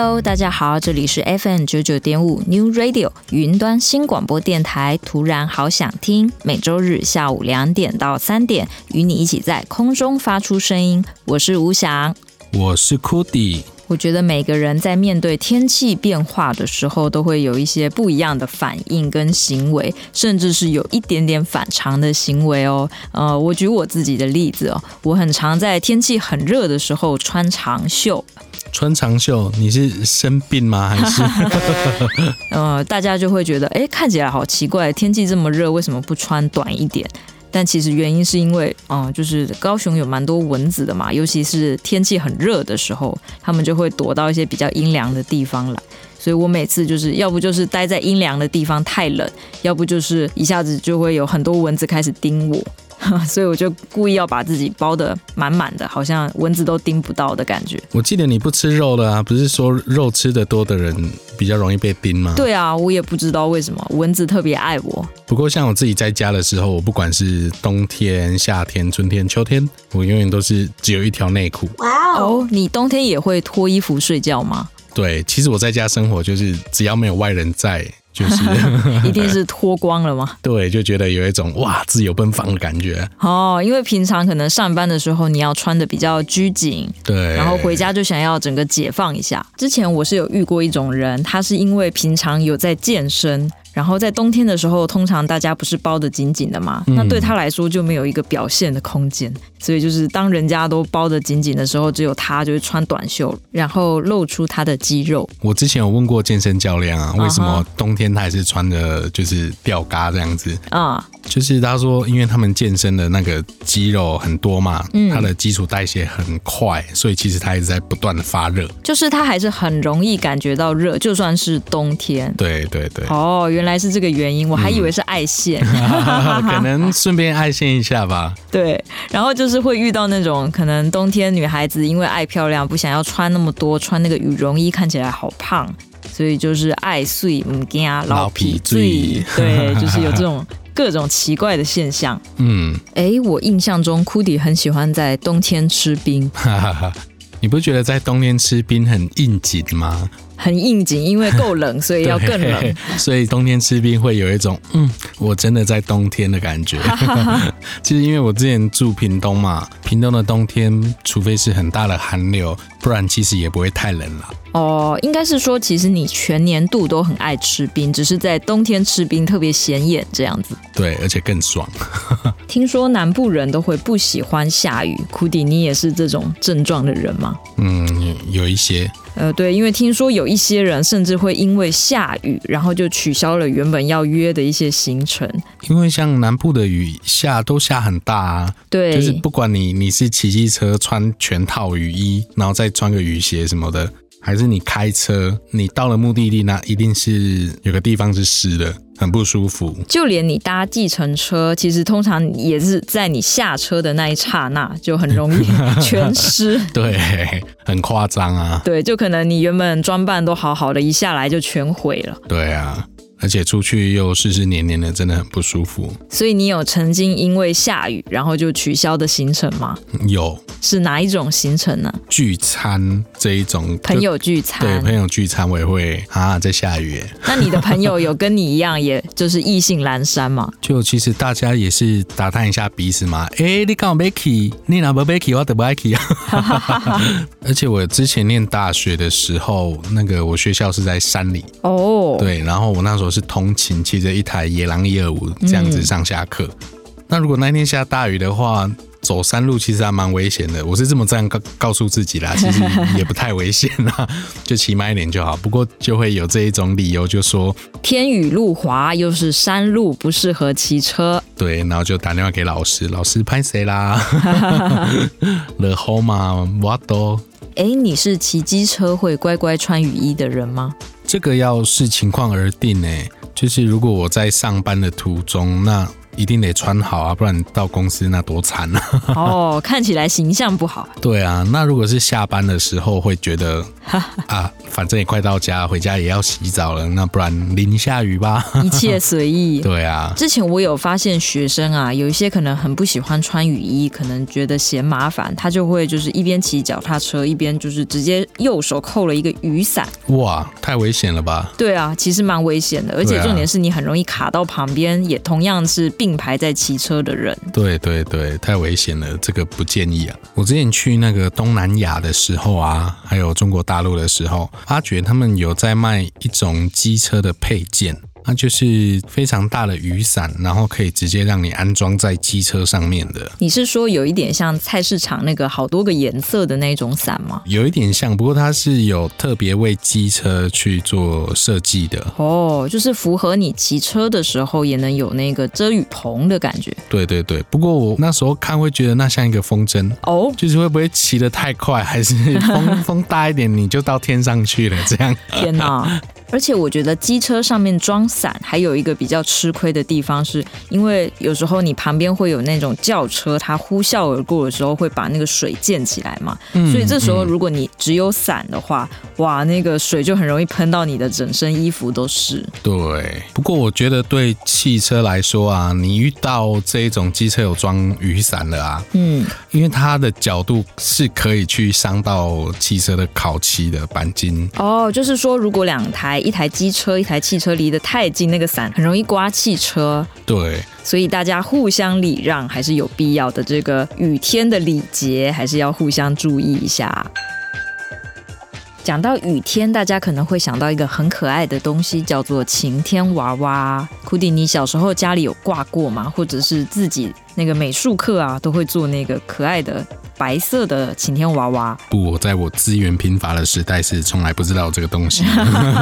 Hello，大家好，这里是 FM 九九点五 New Radio 云端新广播电台。突然好想听，每周日下午两点到三点，与你一起在空中发出声音。我是吴翔，我是 Cody。我觉得每个人在面对天气变化的时候，都会有一些不一样的反应跟行为，甚至是有一点点反常的行为哦。呃，我举我自己的例子哦，我很常在天气很热的时候穿长袖。穿长袖，你是生病吗？还是？呃，大家就会觉得，哎，看起来好奇怪，天气这么热，为什么不穿短一点？但其实原因是因为，嗯、就是高雄有蛮多蚊子的嘛，尤其是天气很热的时候，他们就会躲到一些比较阴凉的地方来。所以我每次就是要不就是待在阴凉的地方太冷，要不就是一下子就会有很多蚊子开始叮我。所以我就故意要把自己包得满满的，好像蚊子都叮不到的感觉。我记得你不吃肉的啊，不是说肉吃的多的人比较容易被叮吗？对啊，我也不知道为什么蚊子特别爱我。不过像我自己在家的时候，我不管是冬天、夏天、春天、秋天，我永远都是只有一条内裤。哇哦，你冬天也会脱衣服睡觉吗？对，其实我在家生活就是只要没有外人在。就是 一定是脱光了吗？对，就觉得有一种哇自由奔放的感觉哦。因为平常可能上班的时候你要穿的比较拘谨，对，然后回家就想要整个解放一下。之前我是有遇过一种人，他是因为平常有在健身。然后在冬天的时候，通常大家不是包的紧紧的嘛？那对他来说就没有一个表现的空间，所以就是当人家都包的紧紧的时候，只有他就是穿短袖，然后露出他的肌肉。我之前有问过健身教练啊，为什么冬天他还是穿的就是吊嘎这样子啊？就是他说，因为他们健身的那个肌肉很多嘛，他的基础代谢很快，所以其实他一直在不断的发热，就是他还是很容易感觉到热，就算是冬天。对对对。哦，原来。原来是这个原因，我还以为是爱线，嗯、可能顺便爱线一下吧。对，然后就是会遇到那种可能冬天女孩子因为爱漂亮，不想要穿那么多，穿那个羽绒衣看起来好胖，所以就是爱碎唔惊老皮醉。对，就是有这种各种奇怪的现象。嗯，哎，我印象中库迪很喜欢在冬天吃冰。你不觉得在冬天吃冰很应景吗？很应景，因为够冷，所以要更冷。所以冬天吃冰会有一种，嗯，我真的在冬天的感觉。其实因为我之前住屏东嘛，屏东的冬天，除非是很大的寒流，不然其实也不会太冷了。哦，应该是说，其实你全年度都很爱吃冰，只是在冬天吃冰特别显眼这样子。对，而且更爽。听说南部人都会不喜欢下雨，库迪，你也是这种症状的人吗？嗯，有一些。呃，对，因为听说有一些人甚至会因为下雨，然后就取消了原本要约的一些行程。因为像南部的雨下都下很大啊，对，就是不管你你是骑机车穿全套雨衣，然后再穿个雨鞋什么的。还是你开车，你到了目的地，那一定是有个地方是湿的，很不舒服。就连你搭计程车，其实通常也是在你下车的那一刹那，就很容易全湿。对，很夸张啊。对，就可能你原本装扮都好好的，一下来就全毁了。对啊。而且出去又湿湿黏黏的，真的很不舒服。所以你有曾经因为下雨，然后就取消的行程吗？有。是哪一种行程呢？聚餐这一种。朋友聚餐。对，朋友聚餐我也会啊，在下雨。那你的朋友有跟你一样，也就是意兴阑珊吗？就其实大家也是打探一下彼此嘛。哎、欸，你刚好没去，你哪不没去，我都不爱去啊。而且我之前念大学的时候，那个我学校是在山里哦。对，然后我那时候。是通勤，骑着一台野狼一二五这样子上下课。嗯、那如果那天下大雨的话，走山路其实还蛮危险的。我是这么这样告告诉自己啦，其实也不太危险啦，就骑慢一点就好。不过就会有这一种理由，就说天雨路滑，又是山路，不适合骑车。对，然后就打电话给老师，老师拍谁啦？了后嘛，我都。哎，你是骑机车会乖乖穿雨衣的人吗？这个要视情况而定诶，就是如果我在上班的途中，那一定得穿好啊，不然到公司那多惨啊！哦，看起来形象不好。对啊，那如果是下班的时候，会觉得 啊，反正也快到家，回家也要洗澡了，那不然淋一下雨吧，一切随意。对啊，之前我有发现学生啊，有一些可能很不喜欢穿雨衣，可能觉得嫌麻烦，他就会就是一边骑脚踏车，一边就是直接右手扣了一个雨伞。哇，太危险了吧？对啊，其实蛮危险的，而且重点是你很容易卡到旁边，也同样是并排在骑车的人。对对对，太危险了，这个不建议啊。我之前去那个东南亚的时候啊，还有中国大陆的时候，发觉他们有在卖一种机车的配件。它就是非常大的雨伞，然后可以直接让你安装在机车上面的。你是说有一点像菜市场那个好多个颜色的那种伞吗？有一点像，不过它是有特别为机车去做设计的。哦，就是符合你骑车的时候也能有那个遮雨棚的感觉。对对对，不过我那时候看会觉得那像一个风筝哦，就是会不会骑得太快，还是风 风大一点你就到天上去了这样？天哪！而且我觉得机车上面装伞还有一个比较吃亏的地方，是因为有时候你旁边会有那种轿车，它呼啸而过的时候会把那个水溅起来嘛，嗯、所以这时候如果你只有伞的话，嗯、哇，那个水就很容易喷到你的整身衣服都是。对，不过我觉得对汽车来说啊，你遇到这一种机车有装雨伞的啊，嗯，因为它的角度是可以去伤到汽车的烤漆的钣金。哦，就是说如果两台。一台机车、一台汽车离得太近，那个伞很容易刮汽车。对，所以大家互相礼让还是有必要的。这个雨天的礼节还是要互相注意一下。讲到雨天，大家可能会想到一个很可爱的东西，叫做晴天娃娃。库迪，你小时候家里有挂过吗？或者是自己那个美术课啊，都会做那个可爱的？白色的晴天娃娃。不，我在我资源贫乏的时代是从来不知道这个东西，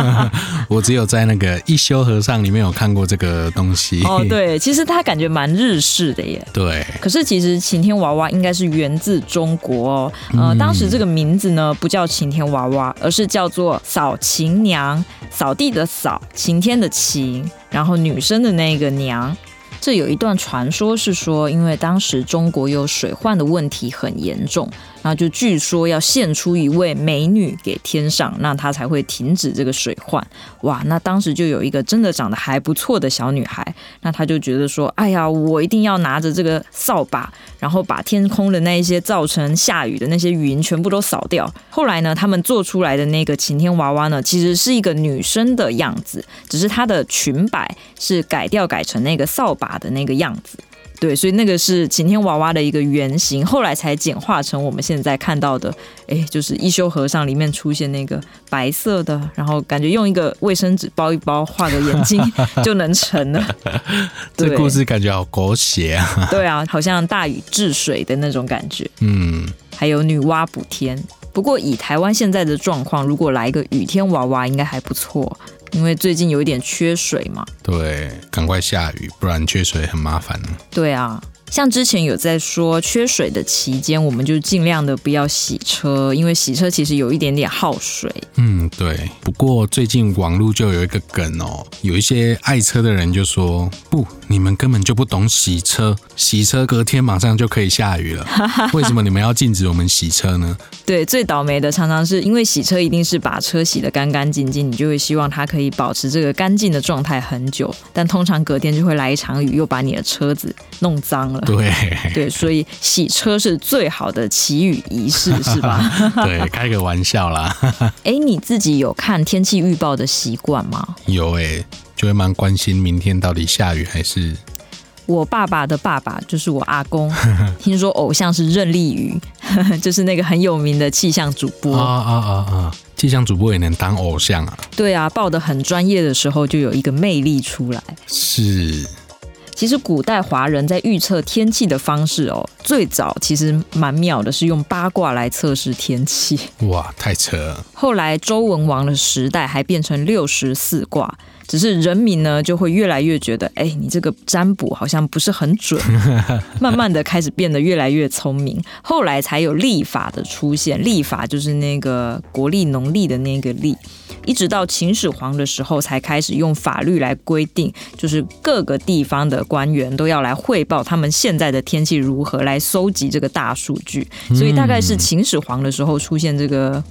我只有在那个一休和尚里面有看过这个东西。哦，对，其实它感觉蛮日式的耶。对。可是其实晴天娃娃应该是源自中国哦。呃，当时这个名字呢不叫晴天娃娃，而是叫做扫晴娘，扫地的扫，晴天的晴，然后女生的那个娘。这有一段传说是说，因为当时中国有水患的问题很严重。那就据说要献出一位美女给天上，那她才会停止这个水患。哇，那当时就有一个真的长得还不错的小女孩，那她就觉得说，哎呀，我一定要拿着这个扫把，然后把天空的那一些造成下雨的那些云全部都扫掉。后来呢，他们做出来的那个晴天娃娃呢，其实是一个女生的样子，只是她的裙摆是改掉改成那个扫把的那个样子。对，所以那个是晴天娃娃的一个原型，后来才简化成我们现在看到的，哎，就是一休和尚里面出现那个白色的，然后感觉用一个卫生纸包一包，画个眼睛 就能成了。这故事感觉好狗血啊！对啊，好像大禹治水的那种感觉。嗯，还有女娲补天。不过以台湾现在的状况，如果来一个雨天娃娃，应该还不错。因为最近有一点缺水嘛，对，赶快下雨，不然缺水很麻烦。对啊。像之前有在说缺水的期间，我们就尽量的不要洗车，因为洗车其实有一点点耗水。嗯，对。不过最近网络就有一个梗哦，有一些爱车的人就说：“不，你们根本就不懂洗车，洗车隔天马上就可以下雨了，为什么你们要禁止我们洗车呢？”对，最倒霉的常常是因为洗车一定是把车洗得干干净净，你就会希望它可以保持这个干净的状态很久，但通常隔天就会来一场雨，又把你的车子弄脏了。对 对，所以洗车是最好的祈雨仪式，是吧？对，开个玩笑啦。哎，你自己有看天气预报的习惯吗？有哎，就会蛮关心明天到底下雨还是。我爸爸的爸爸就是我阿公，听说偶像是任立瑜，就是那个很有名的气象主播。啊啊啊啊！气象主播也能当偶像啊？对啊，报的很专业的时候，就有一个魅力出来。是。其实古代华人在预测天气的方式哦，最早其实蛮妙的，是用八卦来测试天气。哇，太扯了！后来周文王的时代还变成六十四卦，只是人民呢就会越来越觉得，哎，你这个占卜好像不是很准，慢慢的开始变得越来越聪明。后来才有历法的出现，历法就是那个国历农历的那个历。一直到秦始皇的时候，才开始用法律来规定，就是各个地方的官员都要来汇报他们现在的天气如何，来搜集这个大数据。所以大概是秦始皇的时候出现这个。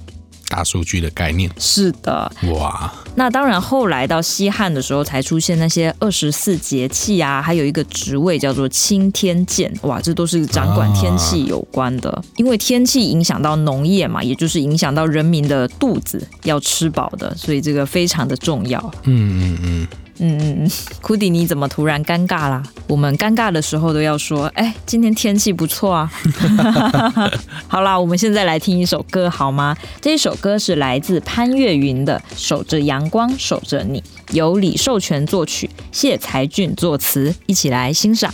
大数据的概念是的，哇！那当然，后来到西汉的时候，才出现那些二十四节气啊，还有一个职位叫做青天监，哇，这都是掌管天气有关的。啊、因为天气影响到农业嘛，也就是影响到人民的肚子要吃饱的，所以这个非常的重要。嗯嗯嗯。嗯嗯嗯，库迪，你怎么突然尴尬啦？我们尴尬的时候都要说，哎，今天天气不错啊。好啦，我们现在来听一首歌好吗？这一首歌是来自潘越云的《守着阳光守着你》，由李寿全作曲，谢才俊作词，一起来欣赏。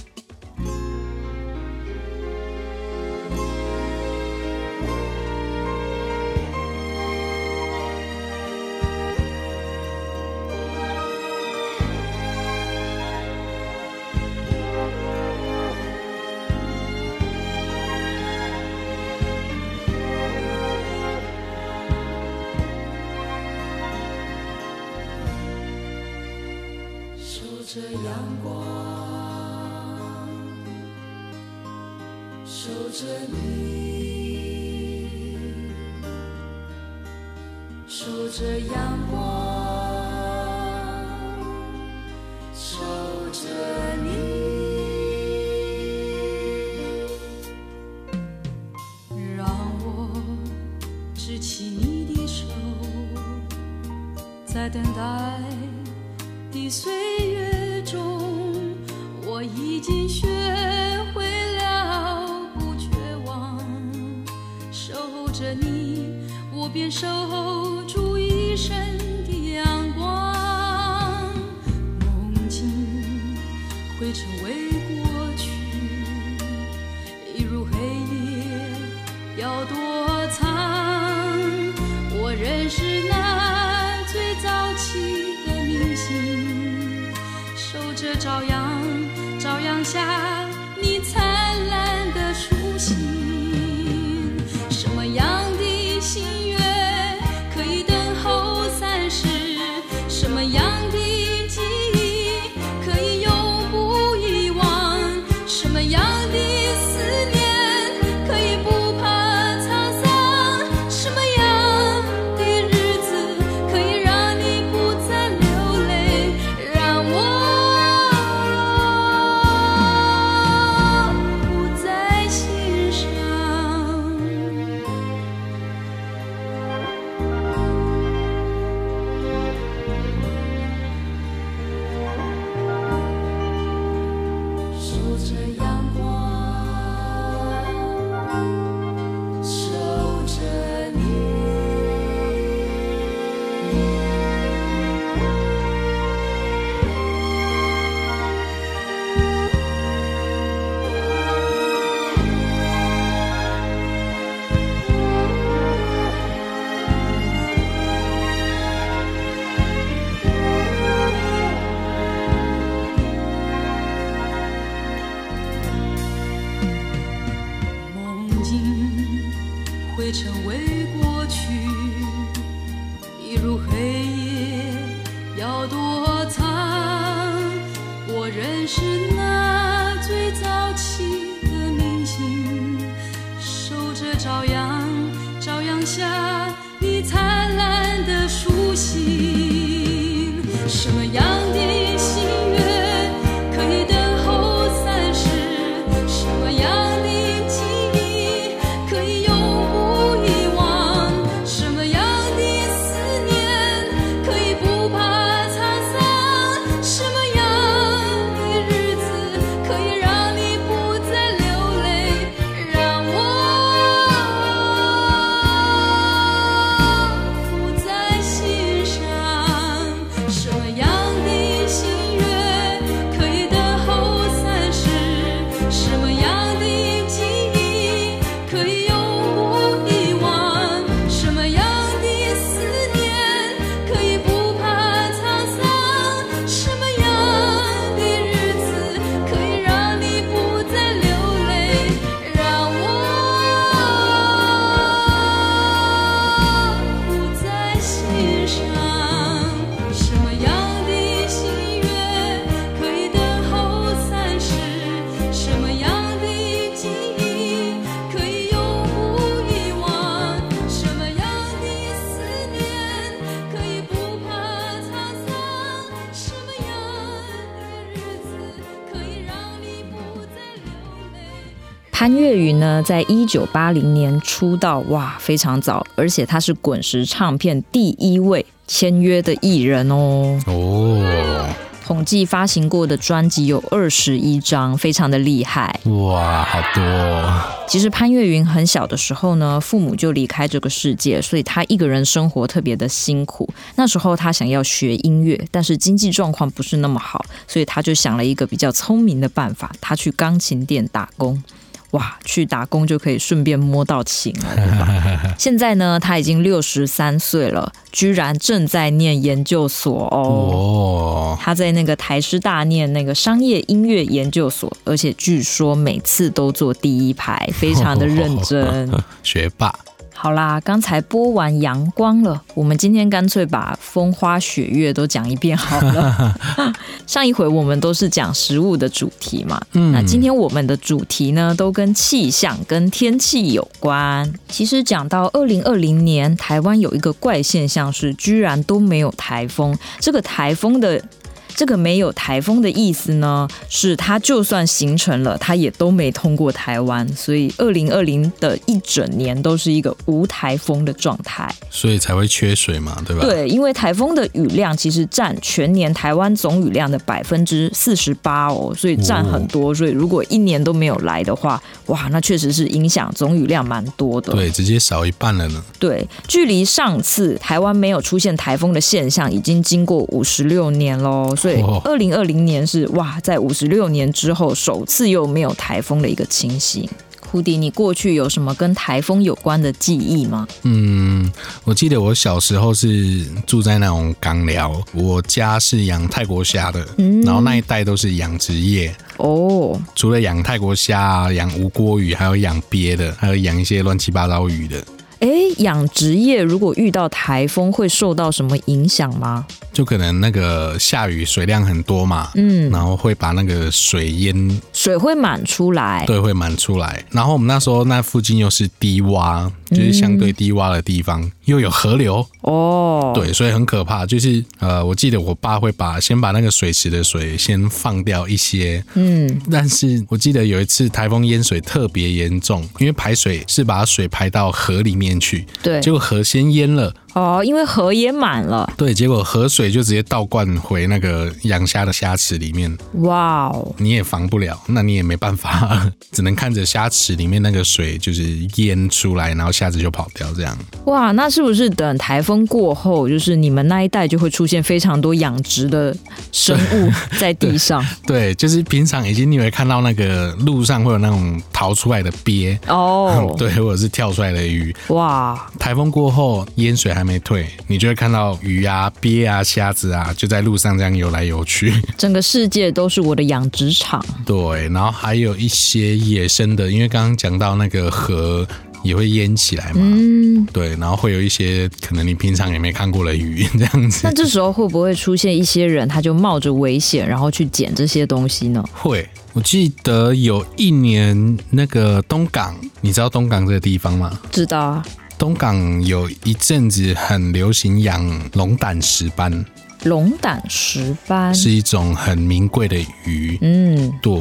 呢，在一九八零年出道，哇，非常早，而且他是滚石唱片第一位签约的艺人哦。哦，统计发行过的专辑有二十一张，非常的厉害。哇，好多！其实潘越云很小的时候呢，父母就离开这个世界，所以他一个人生活特别的辛苦。那时候他想要学音乐，但是经济状况不是那么好，所以他就想了一个比较聪明的办法，他去钢琴店打工。哇，去打工就可以顺便摸到琴了，对吧？现在呢，他已经六十三岁了，居然正在念研究所哦。哦，他在那个台师大念那个商业音乐研究所，而且据说每次都坐第一排，非常的认真，学霸。好啦，刚才播完阳光了，我们今天干脆把风花雪月都讲一遍好了。上一回我们都是讲食物的主题嘛，嗯，那今天我们的主题呢，都跟气象、跟天气有关。其实讲到二零二零年，台湾有一个怪现象是，居然都没有台风。这个台风的。这个没有台风的意思呢，是它就算形成了，它也都没通过台湾，所以二零二零的一整年都是一个无台风的状态，所以才会缺水嘛，对吧？对，因为台风的雨量其实占全年台湾总雨量的百分之四十八哦，所以占很多，哦，所以如果一年都没有来的话，哇，那确实是影响总雨量蛮多的，对，直接少一半了呢。对，距离上次台湾没有出现台风的现象，已经经过五十六年喽。所以，二零二零年是哇，在五十六年之后首次又没有台风的一个情形。胡迪，你过去有什么跟台风有关的记忆吗？嗯，我记得我小时候是住在那种港寮，我家是养泰国虾的，嗯，然后那一带都是养殖业哦。除了养泰国虾、养无锅鱼，还有养鳖的，还有养一些乱七八糟鱼的。哎，养殖业如果遇到台风，会受到什么影响吗？就可能那个下雨水量很多嘛，嗯，然后会把那个水淹，水会满出来，对，会满出来。然后我们那时候那附近又是低洼，就是相对低洼的地方，嗯、又有河流哦，对，所以很可怕。就是呃，我记得我爸会把先把那个水池的水先放掉一些，嗯，但是我记得有一次台风淹水特别严重，因为排水是把水排到河里面去，对，结果河先淹了。哦，因为河也满了，对，结果河水就直接倒灌回那个养虾的虾池里面。哇哦，你也防不了，那你也没办法，只能看着虾池里面那个水就是淹出来，然后虾子就跑掉这样。哇，那是不是等台风过后，就是你们那一带就会出现非常多养殖的生物 在地上？对，对，就是平常已经你会看到那个路上会有那种逃出来的鳖哦，对，或者是跳出来的鱼。哇，台风过后淹水还。还没退，你就会看到鱼啊、鳖啊、虾子啊，就在路上这样游来游去。整个世界都是我的养殖场。对，然后还有一些野生的，因为刚刚讲到那个河也会淹起来嘛。嗯，对，然后会有一些可能你平常也没看过的鱼这样子。那这时候会不会出现一些人，他就冒着危险，然后去捡这些东西呢？会，我记得有一年那个东港，你知道东港这个地方吗？知道啊。东港有一阵子很流行养龙胆石斑，龙胆石斑是一种很名贵的鱼。嗯，对。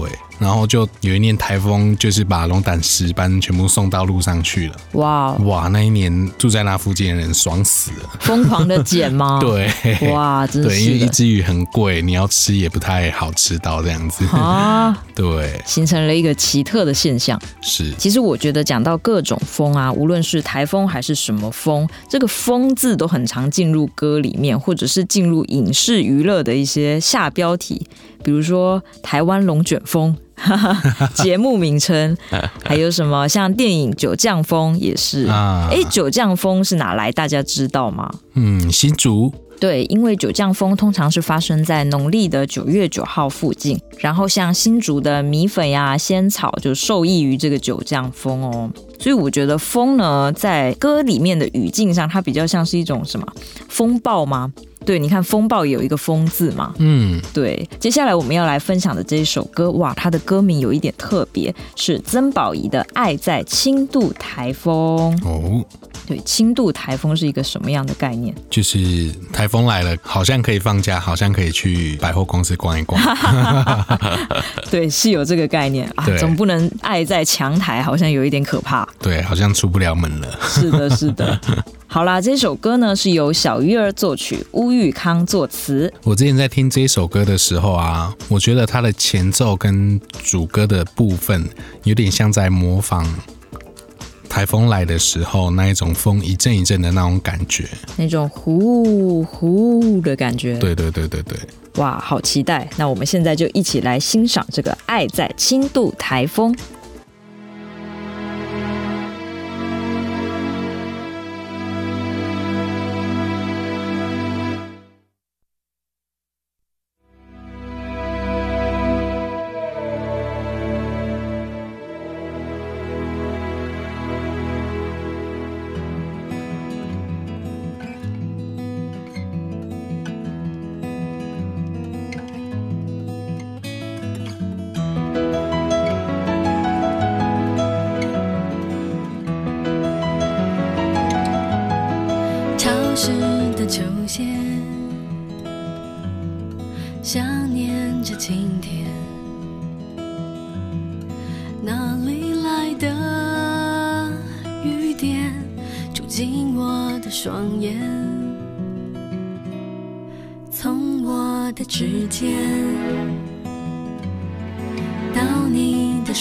然后就有一年台风，就是把龙胆石斑全部送到路上去了。哇哇！那一年住在那附近的人爽死了，疯狂的捡吗？对，哇，真是对，因为一只鱼很贵，你要吃也不太好吃到这样子啊。对，形成了一个奇特的现象。是，其实我觉得讲到各种风啊，无论是台风还是什么风，这个“风”字都很常进入歌里面，或者是进入影视娱乐的一些下标题，比如说“台湾龙卷风”。节目名称 还有什么？像电影《九降风》也是。哎，九降风是哪来？大家知道吗？嗯，新竹。对，因为九降风通常是发生在农历的九月九号附近，然后像新竹的米粉呀、仙草就受益于这个九降风哦。所以我觉得风呢，在歌里面的语境上，它比较像是一种什么风暴吗？对，你看风暴也有一个风字嘛。嗯，对。接下来我们要来分享的这一首歌，哇，它的歌名有一点特别，是曾宝仪的《爱在轻度台风》。哦，对，轻度台风是一个什么样的概念？就是台风来了，好像可以放假，好像可以去百货公司逛一逛。对，是有这个概念啊，总不能爱在强台，好像有一点可怕。对，好像出不了门了。是的，是的。好啦，这首歌呢是由小鱼儿作曲，乌玉康作词。我之前在听这首歌的时候啊，我觉得它的前奏跟主歌的部分有点像在模仿台风来的时候那一种风一阵一阵的那种感觉，那种呼呼的感觉。对对对对对。哇，好期待！那我们现在就一起来欣赏这个《爱在轻度台风》。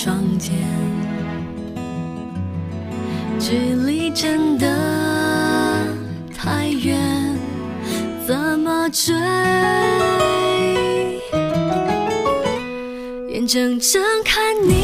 双肩。距离真的太远怎么追？眼睁睁看你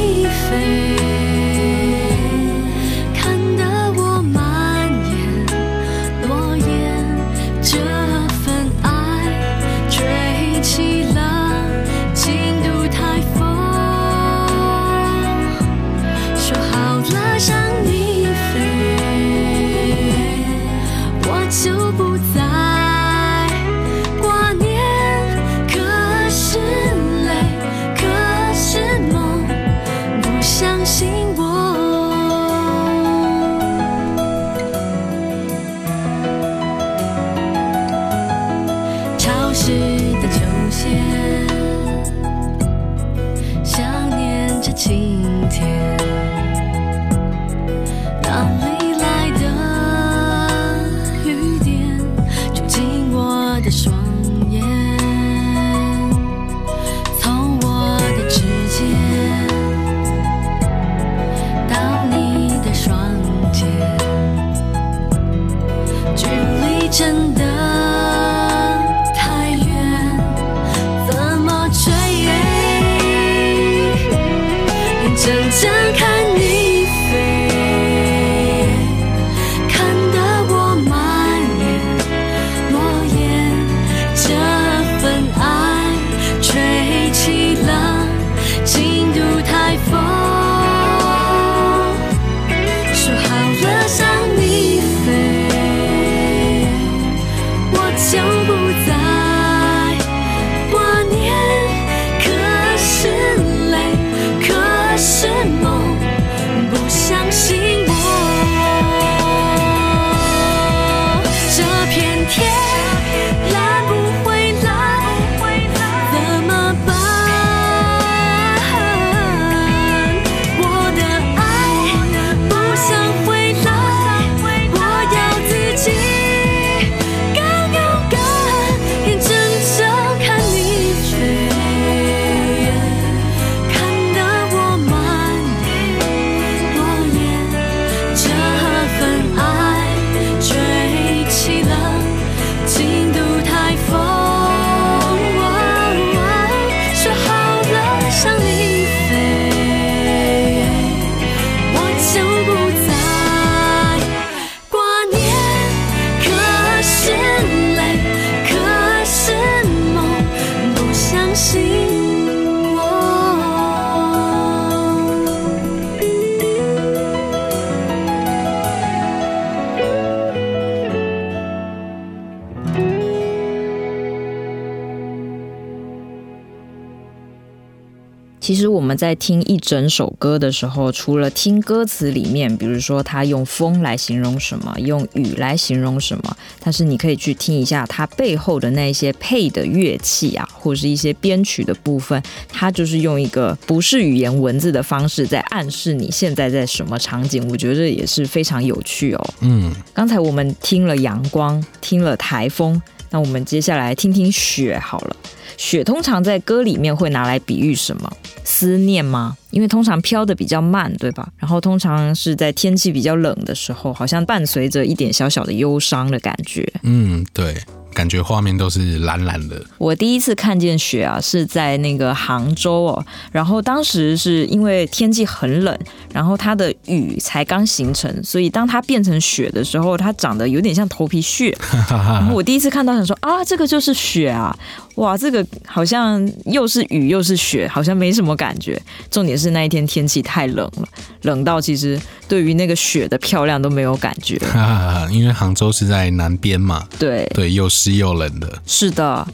我们在听一整首歌的时候，除了听歌词里面，比如说他用风来形容什么，用雨来形容什么，但是你可以去听一下它背后的那些配的乐器啊，或是一些编曲的部分，它就是用一个不是语言文字的方式在暗示你现在在什么场景。我觉得也是非常有趣哦。嗯，刚才我们听了阳光，听了台风，那我们接下来听听雪好了。雪通常在歌里面会拿来比喻什么？思念吗？因为通常飘的比较慢，对吧？然后通常是在天气比较冷的时候，好像伴随着一点小小的忧伤的感觉。嗯，对。感觉画面都是蓝蓝的。我第一次看见雪啊，是在那个杭州哦。然后当时是因为天气很冷，然后它的雨才刚形成，所以当它变成雪的时候，它长得有点像头皮屑。然后我第一次看到，想说啊，这个就是雪啊！哇，这个好像又是雨又是雪，好像没什么感觉。重点是那一天天气太冷了，冷到其实对于那个雪的漂亮都没有感觉。因为杭州是在南边嘛。对对，又湿。又冷的，是的。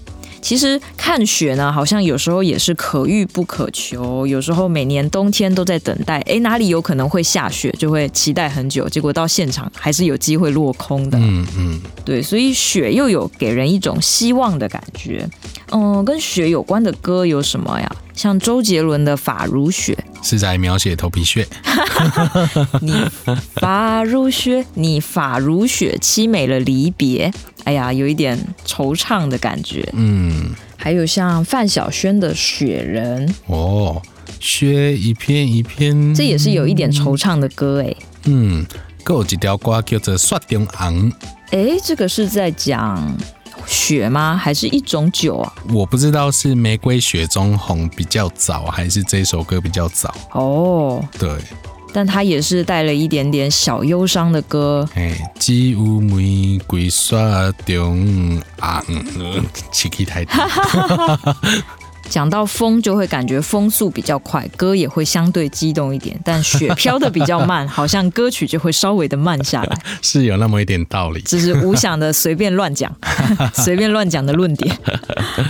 其实看雪呢，好像有时候也是可遇不可求。有时候每年冬天都在等待，哎，哪里有可能会下雪，就会期待很久。结果到现场还是有机会落空的。嗯嗯，对，所以雪又有给人一种希望的感觉。嗯，跟雪有关的歌有什么呀？像周杰伦的《发如雪》，是在描写头皮屑。你发如雪，你发如雪，凄美了离别。哎呀，有一点惆怅的感觉。嗯，还有像范晓萱的《雪人》哦，雪一片一片，这也是有一点惆怅的歌哎。嗯，够有一条歌叫做《雪中红》。哎，这个是在讲雪吗？还是一种酒啊？我不知道是《玫瑰雪中红》比较早，还是这首歌比较早。哦，对。但它也是带了一点点小忧伤的歌。哎，只有玫瑰雪中红，气气太大。讲到风，就会感觉风速比较快，歌也会相对激动一点。但雪飘的比较慢，好像歌曲就会稍微的慢下来。是有那么一点道理。只是无想的随便乱讲，随便乱讲的论点。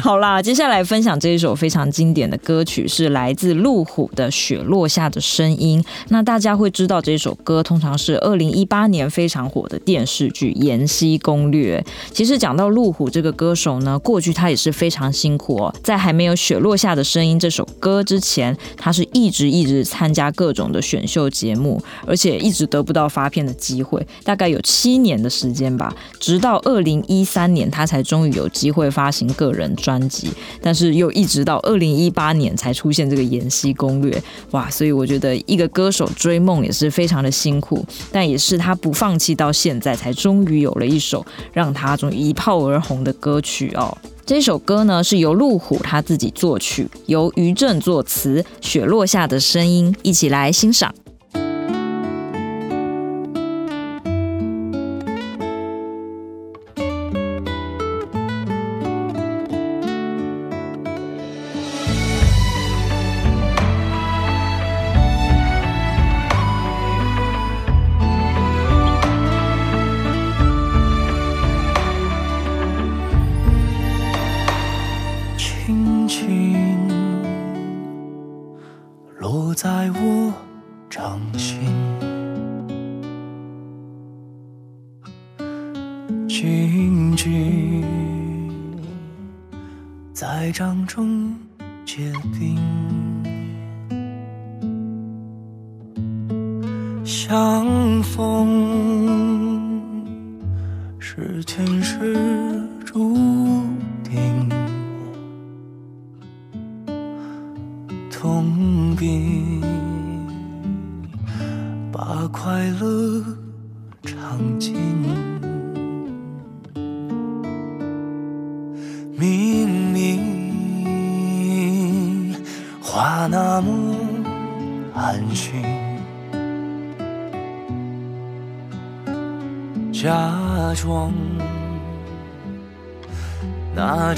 好啦，接下来分享这一首非常经典的歌曲，是来自路虎的《雪落下的声音》。那大家会知道这首歌，通常是二零一八年非常火的电视剧《延禧攻略》。其实讲到路虎这个歌手呢，过去他也是非常辛苦哦，在还没有雪落下的声音这首歌之前，他是一直一直参加各种的选秀节目，而且一直得不到发片的机会，大概有七年的时间吧。直到二零一三年，他才终于有机会发行个人专辑，但是又一直到二零一八年才出现这个《延禧攻略》。哇，所以我觉得一个歌手追梦也是非常的辛苦，但也是他不放弃到现在，才终于有了一首让他终于一炮而红的歌曲哦。这首歌呢，是由路虎他自己作曲，由于正作词，《雪落下的声音》，一起来欣赏。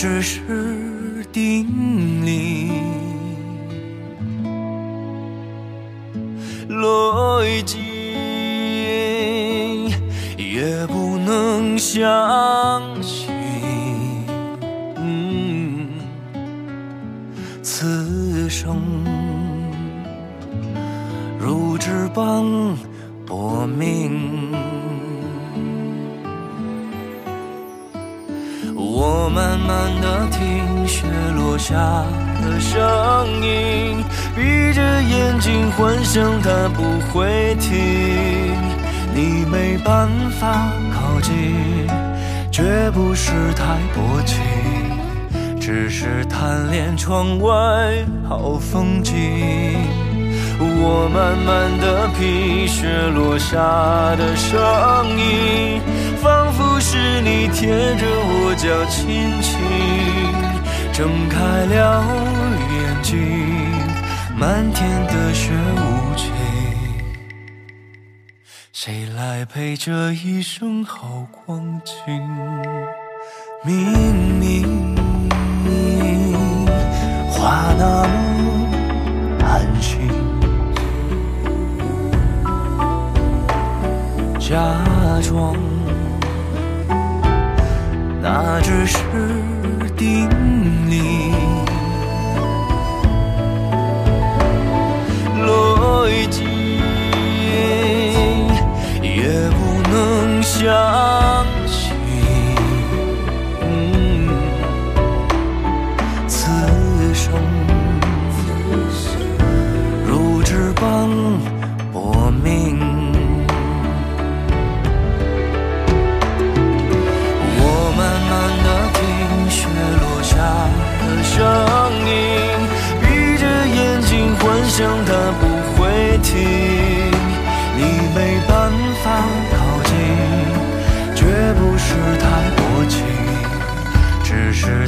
只是我慢慢的听雪落下的声音，闭着眼睛幻想它不会停。你没办法靠近，绝不是太薄情，只是贪恋窗外好风景。我慢慢的品雪落下的声音，仿佛是你贴着我脚轻轻睁开了眼睛，漫天的雪无情。谁来陪这一生好光景？明明话那么安静，假装那只是定理，逻辑也不能相。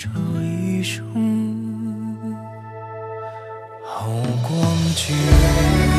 这一生好光景？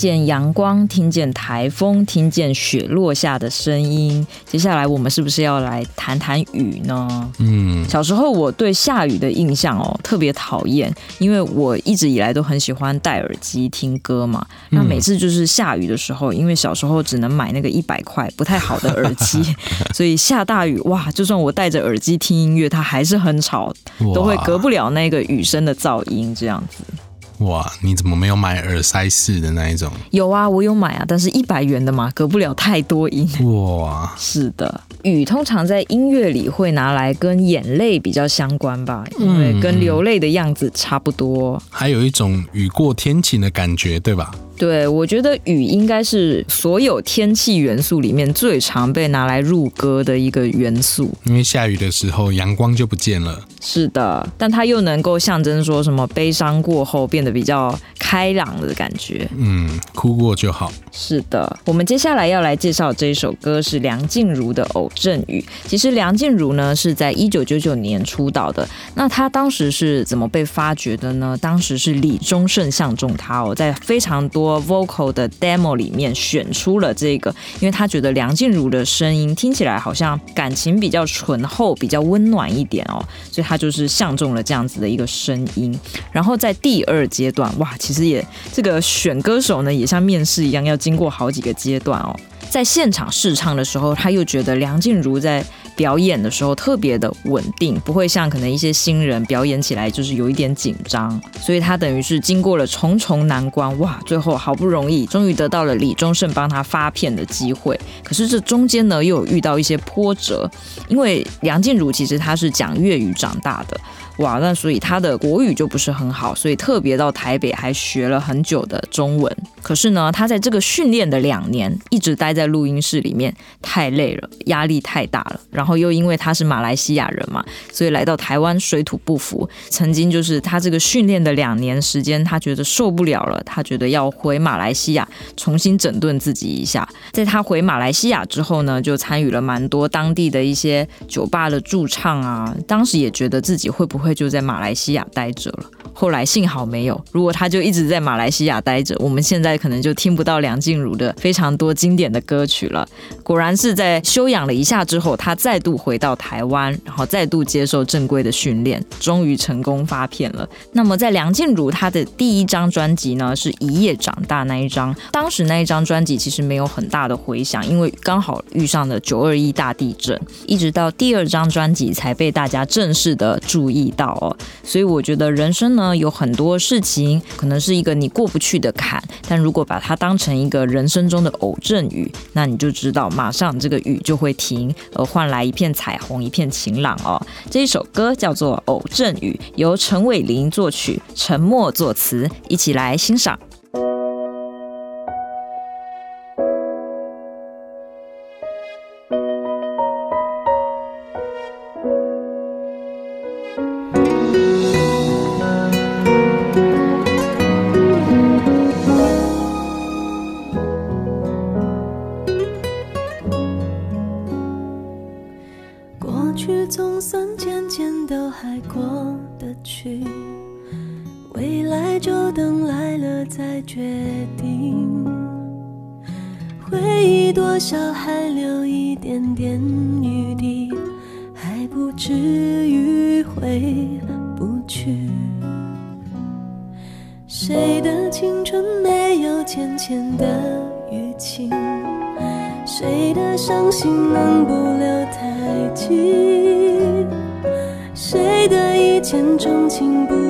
见阳光，听见台风，听见雪落下的声音。接下来我们是不是要来谈谈雨呢？嗯，小时候我对下雨的印象哦，特别讨厌，因为我一直以来都很喜欢戴耳机听歌嘛。那每次就是下雨的时候，因为小时候只能买那个一百块不太好的耳机，所以下大雨哇，就算我戴着耳机听音乐，它还是很吵，都会隔不了那个雨声的噪音，这样子。哇，你怎么没有买耳塞式的那一种？有啊，我有买啊，但是一百元的嘛，隔不了太多音。哇，是的，雨通常在音乐里会拿来跟眼泪比较相关吧，因为跟流泪的样子差不多。嗯，还有一种雨过天晴的感觉，对吧？对，我觉得雨应该是所有天气元素里面最常被拿来入歌的一个元素。因为下雨的时候，阳光就不见了。是的，但它又能够象征说什么悲伤过后变得比较开朗的感觉。嗯，哭过就好。是的，我们接下来要来介绍这一首歌是梁静茹的《偶阵雨》。其实梁静茹呢是在一九九九年出道的。那她当时是怎么被发掘的呢？当时是李宗盛相中她哦，在非常多。Vocal 的 demo 里面选出了这个，因为他觉得梁静茹的声音听起来好像感情比较醇厚，比较温暖一点哦，所以他就是相中了这样子的一个声音。然后在第二阶段，哇，其实也这个选歌手呢，也像面试一样，要经过好几个阶段哦。在现场试唱的时候，他又觉得梁静茹在表演的时候特别的稳定，不会像可能一些新人表演起来就是有一点紧张。所以他等于是经过了重重难关，哇，最后好不容易终于得到了李宗盛帮他发片的机会。可是这中间呢，又有遇到一些波折，因为梁静茹其实她是讲粤语长大的。哇，那所以他的国语就不是很好，所以特别到台北还学了很久的中文。可是呢，他在这个训练的两年，一直待在录音室里面，太累了，压力太大了。然后又因为他是马来西亚人嘛，所以来到台湾水土不服。曾经就是他这个训练的两年时间，他觉得受不了了，他觉得要回马来西亚重新整顿自己一下。在他回马来西亚之后呢，就参与了蛮多当地的一些酒吧的驻唱啊。当时也觉得自己会不会。就在马来西亚待着了。后来幸好没有，如果他就一直在马来西亚待着，我们现在可能就听不到梁静茹的非常多经典的歌曲了。果然是在休养了一下之后，他再度回到台湾，然后再度接受正规的训练，终于成功发片了。那么在梁静茹她的第一张专辑呢，是一夜长大那一张，当时那一张专辑其实没有很大的回响，因为刚好遇上了九二一大地震，一直到第二张专辑才被大家正式的注意到哦。所以我觉得人生呢。有很多事情可能是一个你过不去的坎，但如果把它当成一个人生中的偶阵雨，那你就知道马上这个雨就会停，而换来一片彩虹，一片晴朗哦。这一首歌叫做《偶阵雨》，由陈伟霆作曲，陈默作词，一起来欣赏。前的雨情，谁的伤心能不留太迹？谁的一见钟情不？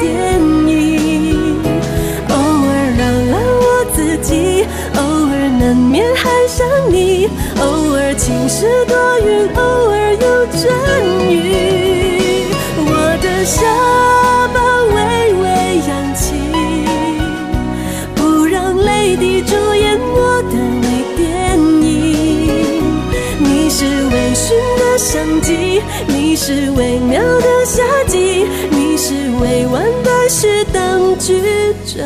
电影。偶尔扰了我自己，偶尔难免还想你，偶尔晴时多云，偶尔有阵雨。我的下巴微微扬起，不让泪滴主演我的微电影。你是微醺的相机，你是微妙的夏季。舍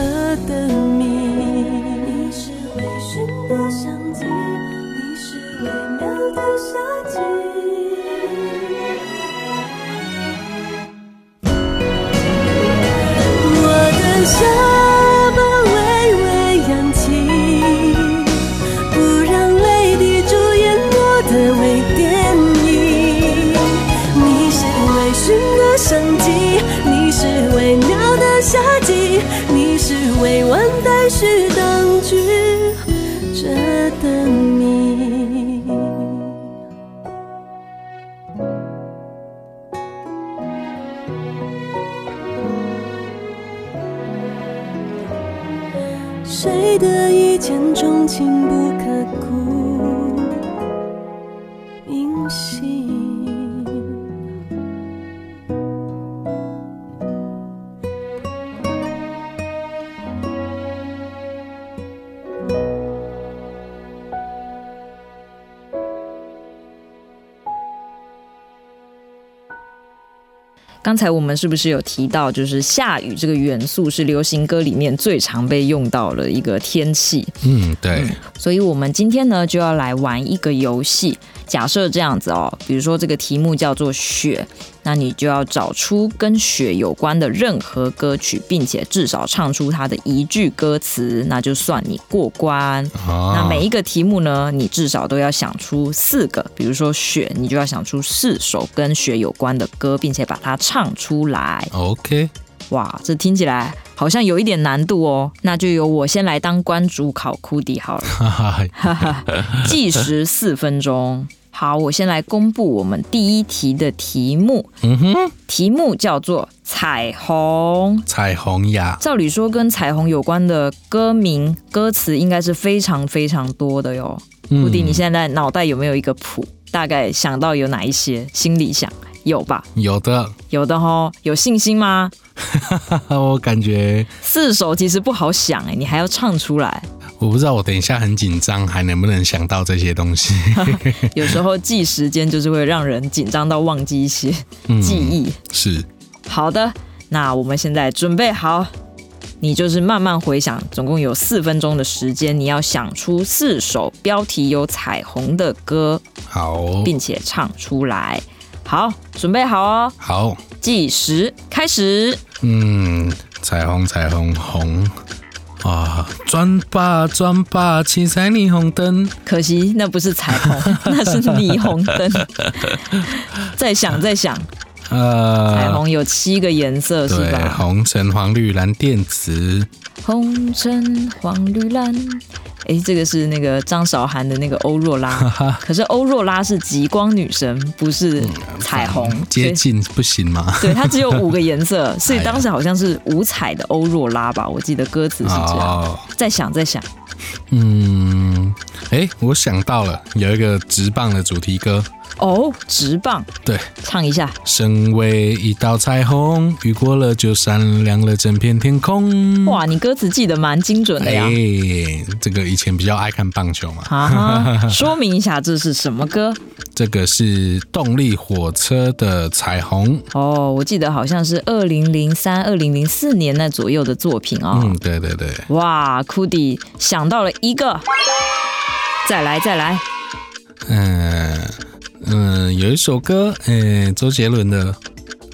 得刚才我们是不是有提到，就是下雨这个元素是流行歌里面最常被用到的一个天气？嗯，对。嗯，所以我们今天呢就要来玩一个游戏。假设这样子哦，比如说这个题目叫做雪，那你就要找出跟雪有关的任何歌曲，并且至少唱出它的一句歌词，那就算你过关。哦。那每一个题目呢，你至少都要想出四个，比如说雪，你就要想出四首跟雪有关的歌，并且把它唱出来。OK。哇，这听起来好像有一点难度哦。那就由我先来当关主考库迪好了。计时四分钟。好，我先来公布我们第一题的题目。嗯哼，题目叫做《彩虹》。彩虹呀。照理说，跟彩虹有关的歌名、歌词应该是非常非常多的哟。库迪，你现在脑袋有没有一个谱？大概想到有哪一些？心里想有吧？有的，有的齁。有信心吗？我感觉四首其实不好想哎，你还要唱出来。我不知道，我等一下很紧张，还能不能想到这些东西？有时候记时间就是会让人紧张到忘记一些记忆。嗯、是。好的，那我们现在准备好，你就是慢慢回想，总共有四分钟的时间，你要想出四首标题有彩虹的歌，好，并且唱出来。好，准备好哦。好，计时开始。嗯，彩虹，彩虹，红。啊，转吧转吧，七彩霓虹灯。可惜那不是彩虹，那是霓虹灯。再想再想，呃，彩虹有七个颜色是吧？红橙黄绿蓝靛紫。红橙黄绿蓝。哎，这个是那个张韶涵的那个欧若拉，可是欧若拉是极光女神，不是彩虹，嗯、接近不行吗？对，它只有五个颜色，所以当时好像是五彩的欧若拉吧，我记得歌词是这样。哦、再想在想，嗯，哎，我想到了，有一个直棒的主题歌。哦，直棒，对，唱一下。身为一道彩虹，雨过了就闪亮了整片天空。哇，你歌词记得蛮精准的呀。哎，这个以前比较爱看棒球嘛。哈哈，说明一下这是什么歌？这个是动力火车的彩虹。哦，我记得好像是二零零三、二零零四年那左右的作品哦。嗯，对对对。哇，库迪想到了一个，再来再来。嗯。嗯，有一首歌，哎、欸，周杰伦的，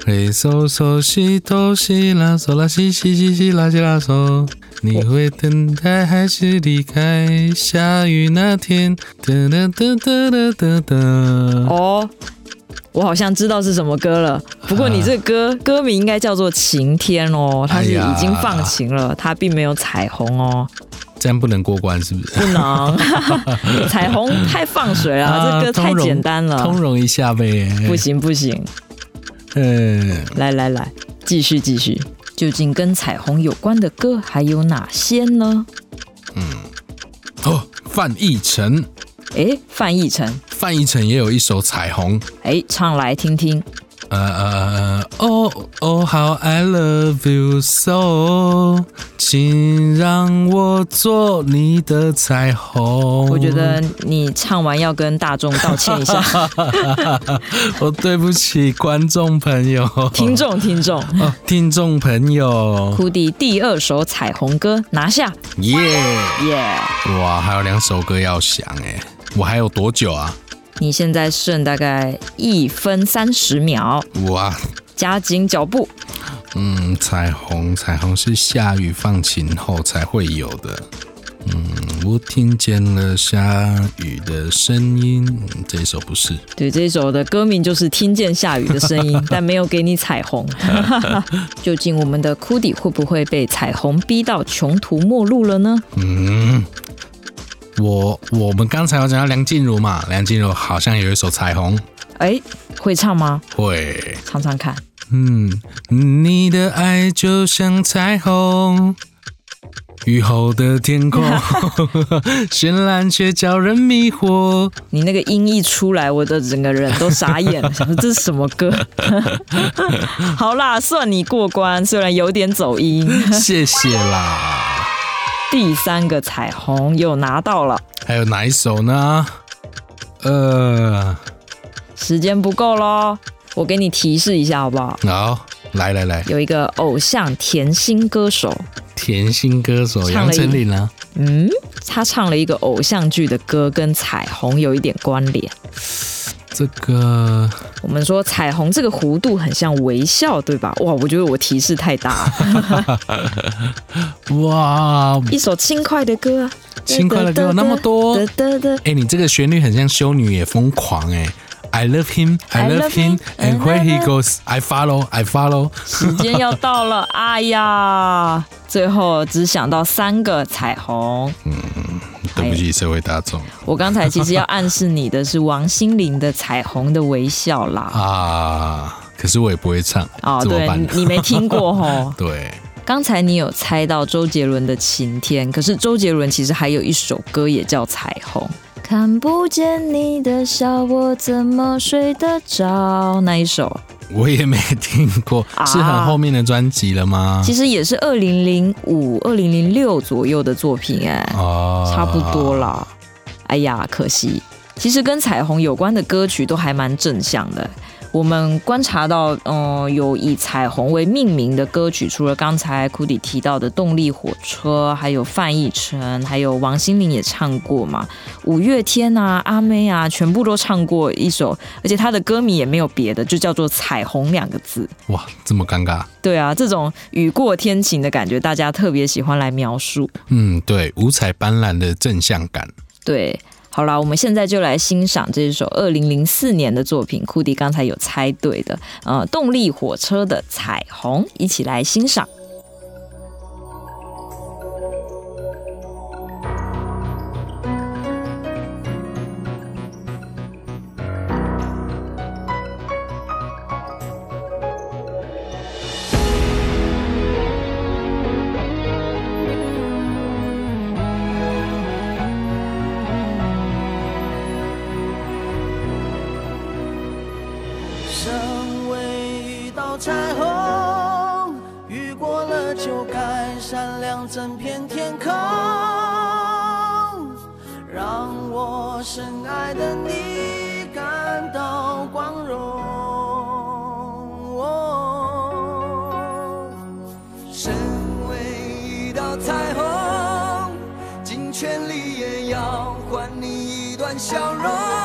嘿，嗦嗦西哆西啦嗦啦西西西西啦西啦嗦，你会等待还是离开？下雨那天，哒哒哒哒哒哒哒。哦，我好像知道是什么歌了。不过你这个歌、啊、歌名应该叫做《晴天》哦，它是已经放晴了，哎、它并没有彩虹哦。这样不能过关是不是？不能，彩虹太放水了，啊、这歌太简单了，通融一下呗。不行不行，嗯，来来来，继续继续，究竟跟彩虹有关的歌还有哪些呢？嗯，哦，范逸臣，哎，范逸臣，范逸臣也有一首《彩虹》，哎，唱来听听。呃呃哦哦，How I love you so，请让我做你的彩虹。我觉得你唱完要跟大众道歉一下。我对不起观众朋友。听众听众，哦，听众朋友。库迪第二首彩虹歌拿下，耶耶！哇，还有两首歌要想哎，我还有多久啊？你现在剩大概一分三十秒，哇！加紧脚步。嗯，彩虹，彩虹是下雨放晴后才会有的。嗯我听见了下雨的声音，这一首不是。对，这一首的歌名就是听见下雨的声音，但没有给你彩虹。究竟我们的 Cudi 会不会被彩虹逼到穷途末路了呢？嗯，我我们刚才有讲到梁静茹嘛，梁静茹好像有一首彩虹，哎，会唱吗？会，唱唱看。嗯，你的爱就像彩虹。雨后的天空，绚烂却叫人迷惑。你那个音一出来，我的整个人都傻眼了，想 说这是什么歌？好啦，算你过关，虽然有点走音。谢谢啦。第三个彩虹又拿到了，还有哪一首呢？呃，时间不够喽，我给你提示一下好不好？好，来来来，有一个偶像甜心歌手。甜心歌手杨丞琳呢？嗯，他唱了一个偶像剧的歌，跟彩虹有一点关联。这个我们说彩虹这个弧度很像微笑，对吧？哇，我觉得我提示太大。哇，一首轻快的歌，轻快的歌有那么多。哎，你这个旋律很像修女也疯狂哎。I love him, I love him, and where he goes, I follow, I follow。时间要到了，哎呀，最后只想到三个彩虹。嗯，对不起社会大众。我刚才其实要暗示你的是王心凌的《彩虹的微笑》啦。啊，可是我也不会唱。哦，对，你没听过吼。对。刚才你有猜到周杰伦的《晴天》，可是周杰伦其实还有一首歌也叫《彩虹》。看不见你的笑，我怎么睡得着？那一首我也没听过，是很后面的专辑了吗？啊、其实也是二零零五、二零零六左右的作品，哎，哦，差不多啦。哎呀，可惜，其实跟彩虹有关的歌曲都还蛮正向的。我们观察到，嗯、呃，有以彩虹为命名的歌曲，除了刚才 Cudi 提到的动力火车，还有范逸臣，还有王心凌也唱过嘛。五月天啊，阿妹啊，全部都唱过一首，而且他的歌名也没有别的，就叫做“彩虹”两个字。哇，这么尴尬？对啊，这种雨过天晴的感觉，大家特别喜欢来描述。嗯，对，五彩斑斓的正向感。对。好了，我们现在就来欣赏这首二零零四年的作品库迪刚才有猜对的，呃，动力火车的彩虹，一起来欣赏。整片天空，让我深爱的你感到光荣。身为一道彩虹，尽全力也要换你一段笑容。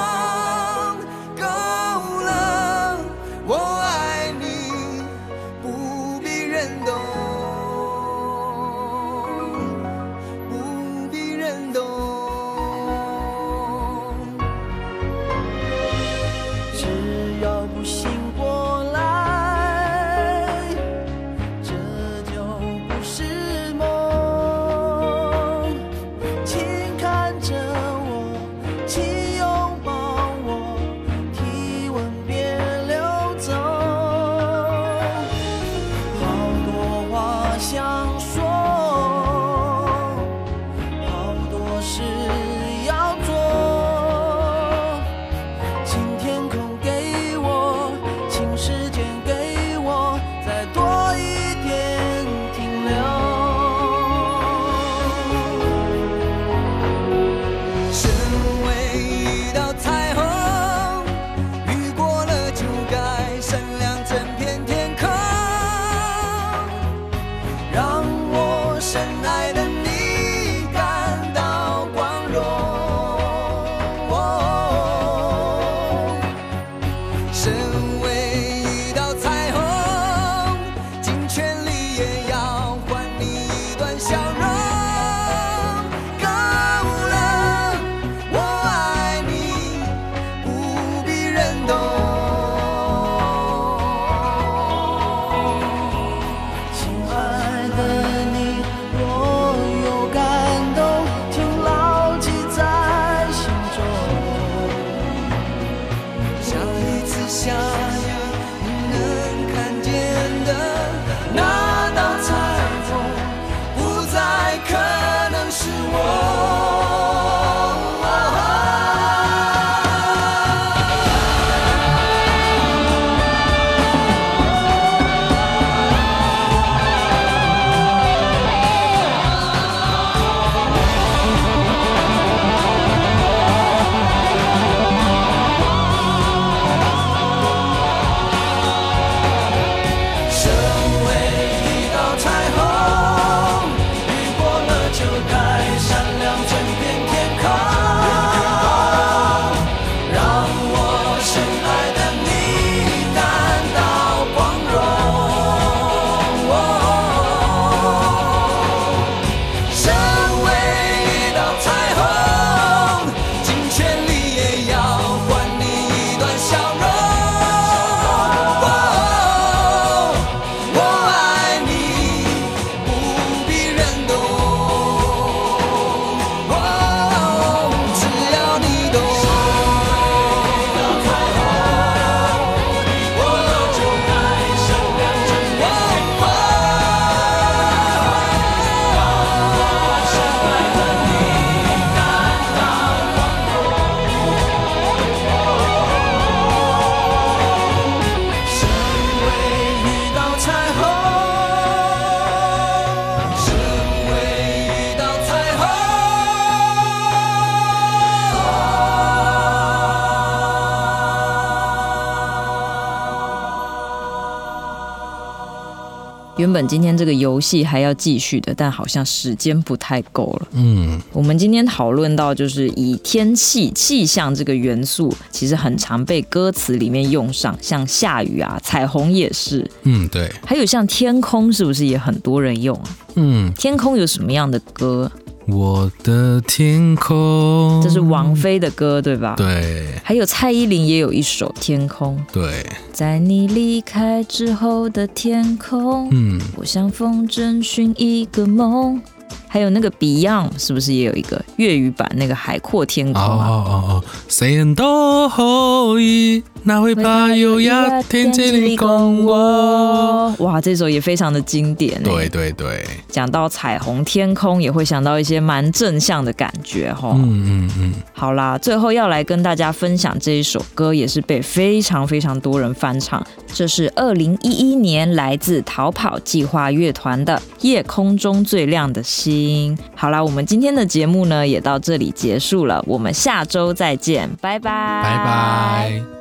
原本今天这个游戏还要继续的，但好像时间不太够了。嗯，我们今天讨论到，就是以天气气象这个元素，其实很常被歌词里面用上，像下雨啊、彩虹也是，嗯，对，还有像天空，是不是也很多人用啊？嗯，天空有什么样的歌？我的天空，这是王菲的歌，对吧？。对还有蔡依林也有一首《天空》，对，在你离开之后的天空，嗯，我像风筝寻一个梦。还有那个 Beyond 是不是也有一个粤语版那个海阔天空哦啊？哦哦哦，谁人都可以，哪会怕有一天这里共我？哇，这首也非常的经典欸。对对对，讲到彩虹天空，也会想到一些蛮正向的感觉哈。嗯嗯嗯，好啦，最后要来跟大家分享这一首歌，也是被非常非常多人翻唱。这是二零一一年来自逃跑计划乐团的《夜空中最亮的星》。好啦，我们今天的节目呢也到这里结束了，我们下周再见，拜拜，拜拜。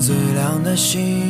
最亮的星，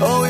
哦，月光。